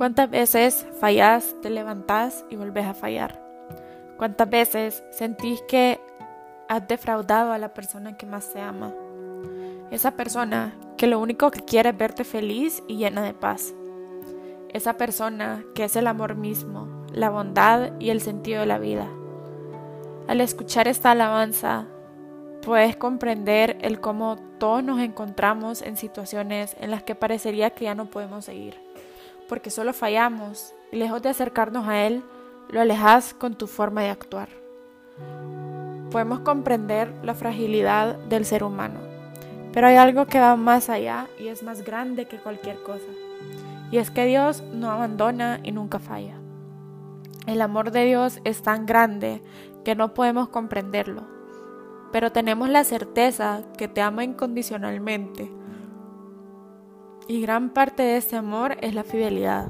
¿Cuántas veces fallás, te levantás y volvés a fallar? ¿Cuántas veces sentís que has defraudado a la persona que más te ama? Esa persona que lo único que quiere es verte feliz y llena de paz. Esa persona que es el amor mismo, la bondad y el sentido de la vida. Al escuchar esta alabanza, puedes comprender el cómo todos nos encontramos en situaciones en las que parecería que ya no podemos seguir porque solo fallamos y lejos de acercarnos a Él, lo alejas con tu forma de actuar. Podemos comprender la fragilidad del ser humano, pero hay algo que va más allá y es más grande que cualquier cosa. Y es que Dios no abandona y nunca falla. El amor de Dios es tan grande que no podemos comprenderlo, pero tenemos la certeza que te ama incondicionalmente y gran parte de ese amor es la fidelidad.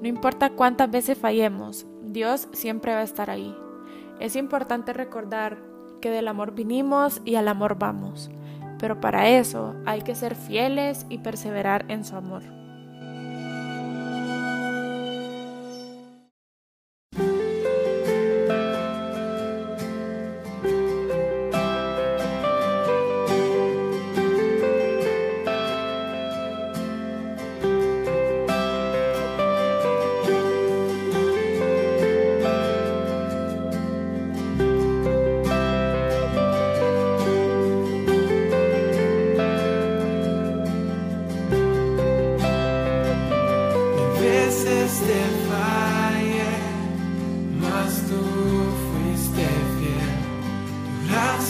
No importa cuántas veces fallemos, Dios siempre va a estar ahí. Es importante recordar que del amor vinimos y al amor vamos, pero para eso hay que ser fieles y perseverar en su amor.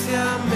gracia me